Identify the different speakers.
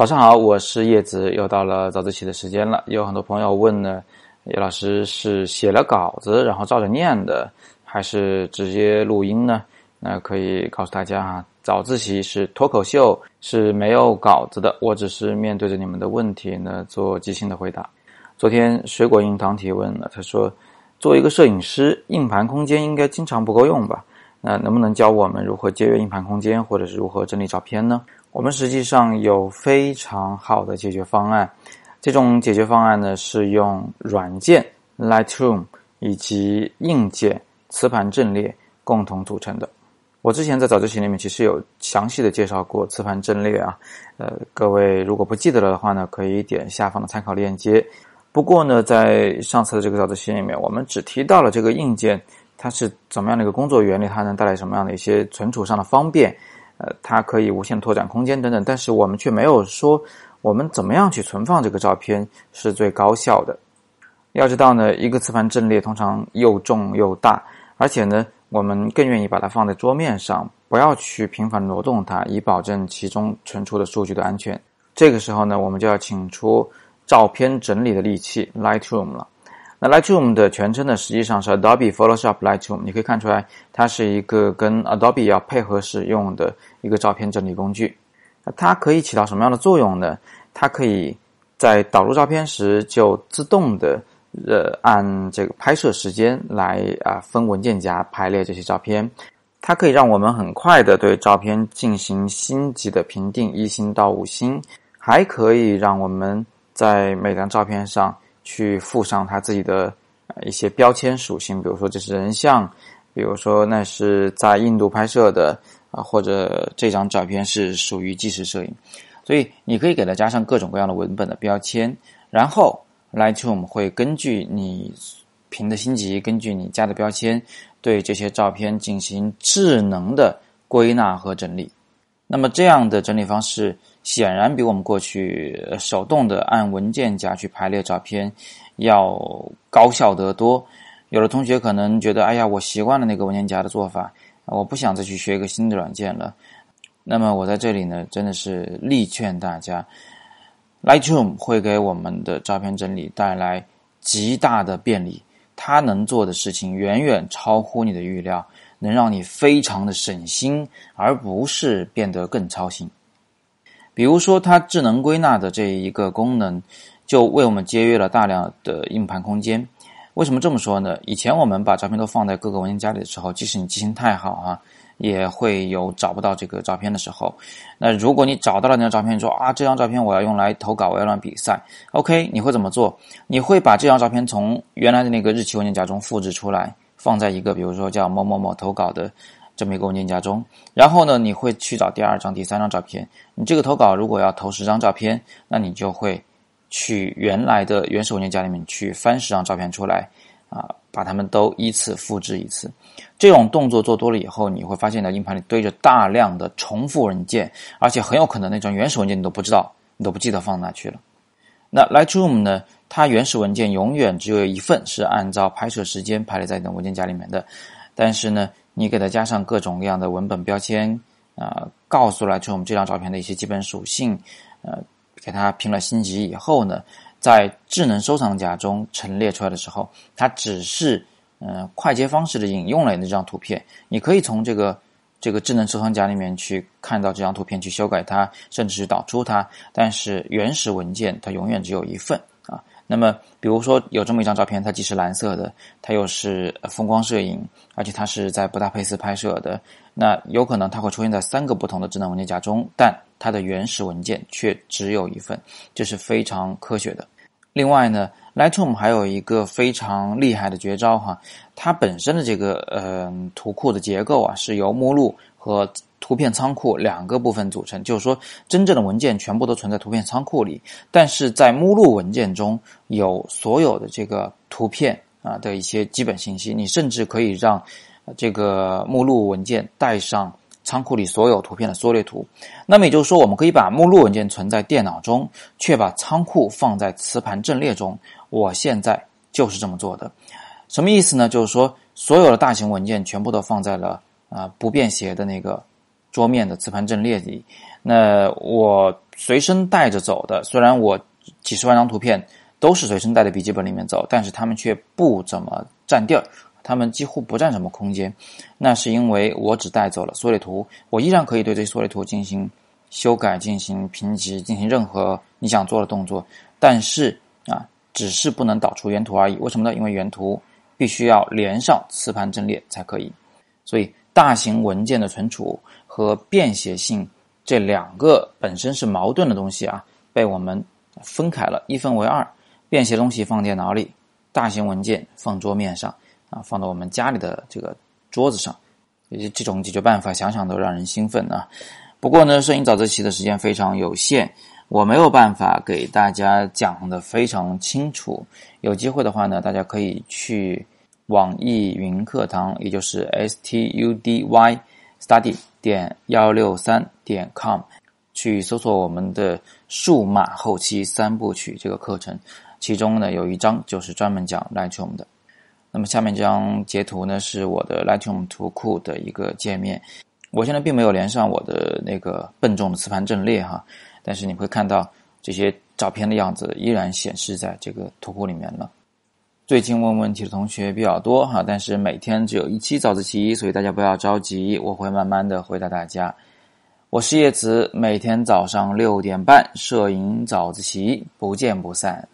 Speaker 1: 早上好，我是叶子，又到了早自习的时间了。有很多朋友问呢，叶老师是写了稿子然后照着念的，还是直接录音呢？那可以告诉大家啊，早自习是脱口秀，是没有稿子的，我只是面对着你们的问题呢做即兴的回答。昨天水果硬糖提问了，他说，作为一个摄影师，硬盘空间应该经常不够用吧？那能不能教我们如何节约硬盘空间，或者是如何整理照片呢？我们实际上有非常好的解决方案，这种解决方案呢是用软件 Lightroom 以及硬件磁盘阵列共同组成的。我之前在早自习里面其实有详细的介绍过磁盘阵列啊，呃，各位如果不记得了的话呢，可以点下方的参考链接。不过呢，在上次的这个早自习里面，我们只提到了这个硬件它是怎么样的一个工作原理，它能带来什么样的一些存储上的方便。呃，它可以无限拓展空间等等，但是我们却没有说我们怎么样去存放这个照片是最高效的。要知道呢，一个磁盘阵列通常又重又大，而且呢，我们更愿意把它放在桌面上，不要去频繁挪动它，以保证其中存储的数据的安全。这个时候呢，我们就要请出照片整理的利器 Lightroom 了。那 Lightroom 的全称呢，实际上是 Adobe Photoshop Lightroom。你可以看出来，它是一个跟 Adobe 要配合使用的一个照片整理工具。那它可以起到什么样的作用呢？它可以在导入照片时就自动的呃按这个拍摄时间来啊分文件夹排列这些照片。它可以让我们很快的对照片进行星级的评定，一星到五星，还可以让我们在每张照片上。去附上它自己的一些标签属性，比如说这是人像，比如说那是在印度拍摄的啊，或者这张照片是属于纪实摄影，所以你可以给它加上各种各样的文本的标签，然后 Lightroom 会根据你评的星级，根据你加的标签，对这些照片进行智能的归纳和整理。那么这样的整理方式。显然比我们过去手动的按文件夹去排列照片要高效得多。有的同学可能觉得，哎呀，我习惯了那个文件夹的做法，我不想再去学一个新的软件了。那么我在这里呢，真的是力劝大家，Lightroom 会给我们的照片整理带来极大的便利，它能做的事情远远超乎你的预料，能让你非常的省心，而不是变得更操心。比如说，它智能归纳的这一个功能，就为我们节约了大量的硬盘空间。为什么这么说呢？以前我们把照片都放在各个文件夹里的时候，即使你记性太好啊，也会有找不到这个照片的时候。那如果你找到了那张照片，说啊，这张照片我要用来投稿，我要让比赛，OK，你会怎么做？你会把这张照片从原来的那个日期文件夹中复制出来，放在一个比如说叫某某某投稿的。这么一个文件夹中，然后呢，你会去找第二张、第三张照片。你这个投稿如果要投十张照片，那你就会去原来的原始文件夹里面去翻十张照片出来，啊，把它们都依次复制一次。这种动作做多了以后，你会发现呢，硬盘里堆着大量的重复文件，而且很有可能那张原始文件你都不知道，你都不记得放哪去了。那 Lightroom 呢，它原始文件永远只有一份是按照拍摄时间排列在你的文件夹里面的，但是呢。你给它加上各种各样的文本标签，啊，告诉了就我们这张照片的一些基本属性，呃，给它评了星级以后呢，在智能收藏夹中陈列出来的时候，它只是嗯快捷方式的引用了那张图片。你可以从这个这个智能收藏夹里面去看到这张图片，去修改它，甚至是导出它。但是原始文件它永远只有一份。那么，比如说有这么一张照片，它既是蓝色的，它又是风光摄影，而且它是在布达佩斯拍摄的，那有可能它会出现在三个不同的智能文件夹中，但它的原始文件却只有一份，这是非常科学的。另外呢，Lightroom 还有一个非常厉害的绝招哈，它本身的这个呃图库的结构啊，是由目录和图片仓库两个部分组成，就是说，真正的文件全部都存在图片仓库里，但是在目录文件中有所有的这个图片啊的一些基本信息。你甚至可以让这个目录文件带上仓库里所有图片的缩略图。那么也就是说，我们可以把目录文件存在电脑中，却把仓库放在磁盘阵列中。我现在就是这么做的。什么意思呢？就是说，所有的大型文件全部都放在了啊不便携的那个。桌面的磁盘阵列里，那我随身带着走的。虽然我几十万张图片都是随身带的笔记本里面走，但是它们却不怎么占地儿，它们几乎不占什么空间。那是因为我只带走了缩略图，我依然可以对这些缩略图进行修改、进行评级、进行任何你想做的动作，但是啊，只是不能导出原图而已。为什么呢？因为原图必须要连上磁盘阵列才可以。所以，大型文件的存储和便携性。这两个本身是矛盾的东西啊，被我们分开了，一分为二。便携东西放电脑里，大型文件放桌面上啊，放到我们家里的这个桌子上。这种解决办法想想都让人兴奋啊。不过呢，摄影早自习的时间非常有限，我没有办法给大家讲的非常清楚。有机会的话呢，大家可以去网易云课堂，也就是 S T U D Y Study。点幺六三点 com 去搜索我们的数码后期三部曲这个课程，其中呢有一章就是专门讲 Lightroom 的。那么下面这张截图呢是我的 Lightroom 图库的一个界面。我现在并没有连上我的那个笨重的磁盘阵列哈，但是你会看到这些照片的样子依然显示在这个图库里面了。最近问问题的同学比较多哈，但是每天只有一期早自习，所以大家不要着急，我会慢慢的回答大家。我是叶子，每天早上六点半摄影早自习，不见不散。